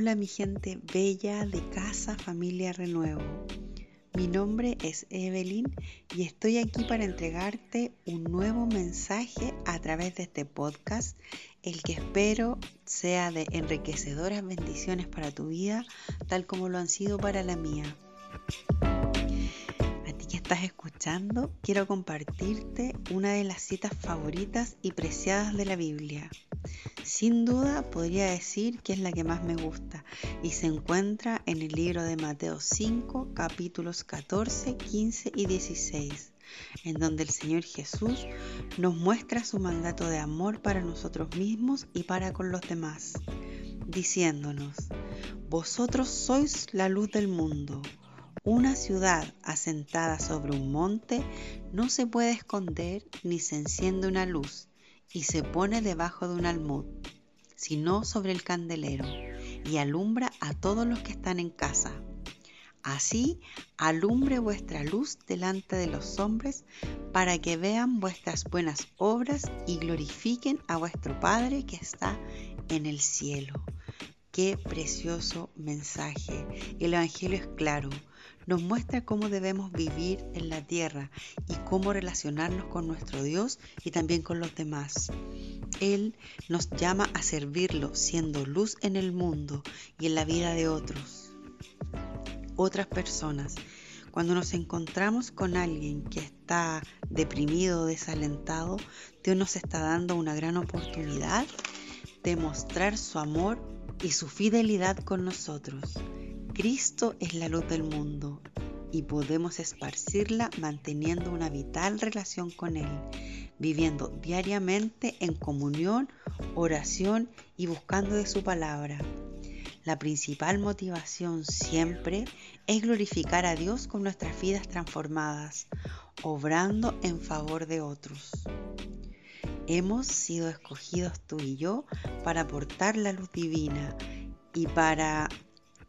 Hola mi gente bella de Casa Familia Renuevo. Mi nombre es Evelyn y estoy aquí para entregarte un nuevo mensaje a través de este podcast, el que espero sea de enriquecedoras bendiciones para tu vida, tal como lo han sido para la mía. A ti que estás escuchando, quiero compartirte una de las citas favoritas y preciadas de la Biblia. Sin duda podría decir que es la que más me gusta y se encuentra en el libro de Mateo 5, capítulos 14, 15 y 16, en donde el Señor Jesús nos muestra su mandato de amor para nosotros mismos y para con los demás, diciéndonos, Vosotros sois la luz del mundo. Una ciudad asentada sobre un monte no se puede esconder ni se enciende una luz y se pone debajo de un almud, sino sobre el candelero, y alumbra a todos los que están en casa. Así alumbre vuestra luz delante de los hombres, para que vean vuestras buenas obras y glorifiquen a vuestro Padre que está en el cielo. Qué precioso mensaje. El Evangelio es claro. Nos muestra cómo debemos vivir en la tierra y cómo relacionarnos con nuestro Dios y también con los demás. Él nos llama a servirlo siendo luz en el mundo y en la vida de otros, otras personas. Cuando nos encontramos con alguien que está deprimido o desalentado, Dios nos está dando una gran oportunidad de mostrar su amor y su fidelidad con nosotros. Cristo es la luz del mundo y podemos esparcirla manteniendo una vital relación con Él, viviendo diariamente en comunión, oración y buscando de su palabra. La principal motivación siempre es glorificar a Dios con nuestras vidas transformadas, obrando en favor de otros. Hemos sido escogidos tú y yo para aportar la luz divina y para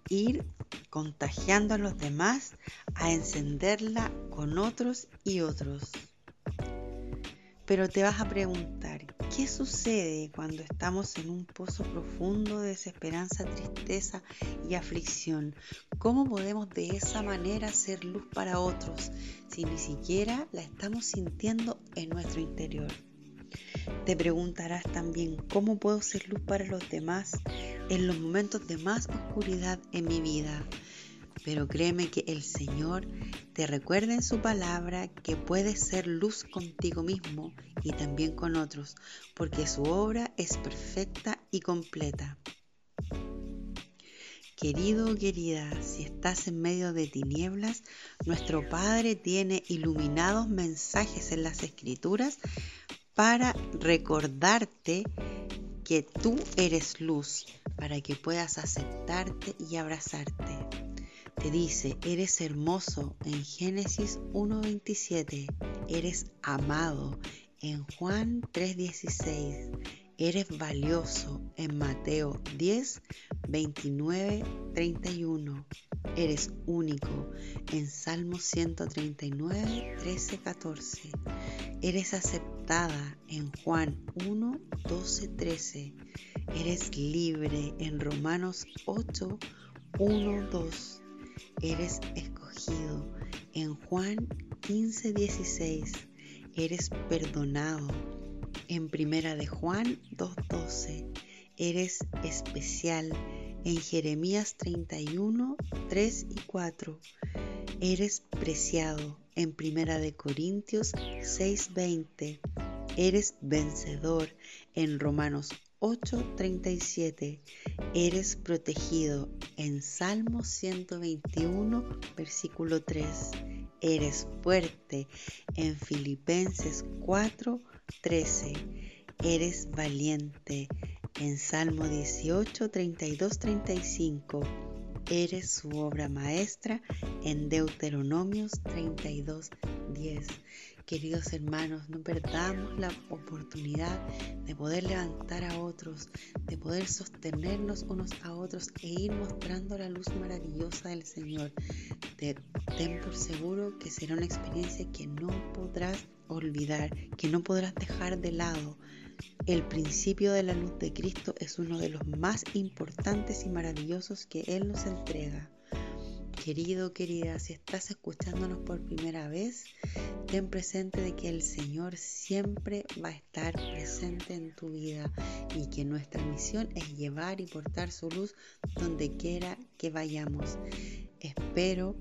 ir contagiando a los demás a encenderla con otros y otros. Pero te vas a preguntar, ¿qué sucede cuando estamos en un pozo profundo de desesperanza, tristeza y aflicción? ¿Cómo podemos de esa manera ser luz para otros si ni siquiera la estamos sintiendo en nuestro interior? Te preguntarás también cómo puedo ser luz para los demás en los momentos de más oscuridad en mi vida. Pero créeme que el Señor te recuerda en su palabra que puedes ser luz contigo mismo y también con otros, porque su obra es perfecta y completa. Querido o querida, si estás en medio de tinieblas, nuestro Padre tiene iluminados mensajes en las Escrituras para recordarte que tú eres luz, para que puedas aceptarte y abrazarte. Te dice, eres hermoso. En Génesis 1.27, eres amado. En Juan 3.16, eres valioso. En Mateo 10, 29, 31, eres único en Salmo 139, 13, 14 Eres aceptada en Juan 1, 12, 13. Eres libre en Romanos 8, 1, 2. Eres escogido en Juan 15, 16. Eres perdonado en Primera de Juan 2, 12. Eres especial en Jeremías 31, 3 y 4. Eres preciado en Primera de Corintios 6:20. Eres vencedor en Romanos 8:37. Eres protegido en Salmo 121, versículo 3. Eres fuerte en Filipenses 4:13. Eres valiente en Salmo 18, 32, 35 eres su obra maestra en Deuteronomios 32, 10. Queridos hermanos, no perdamos la oportunidad de poder levantar a otros, de poder sostenernos unos a otros e ir mostrando la luz maravillosa del Señor. ten por seguro que será una experiencia que no podrás olvidar, que no podrás dejar de lado El principio de la luz de Cristo es uno de los más importantes y maravillosos que Él nos entrega. Querido, querida, si estás escuchándonos por primera vez, ten presente de que el Señor siempre va a estar presente en tu vida y que nuestra misión es llevar y portar su luz donde quiera que vayamos. Espero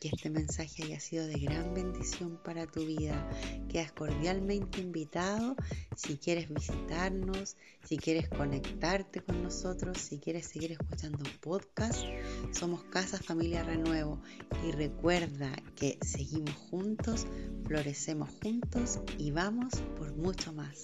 que este mensaje haya sido de gran bendición para tu vida. Quedas cordialmente invitado si quieres visitarnos, si quieres conectarte con nosotros, si quieres seguir escuchando podcast. Somos Casa Familia Renuevo y recuerda que seguimos juntos, florecemos juntos y vamos por mucho más.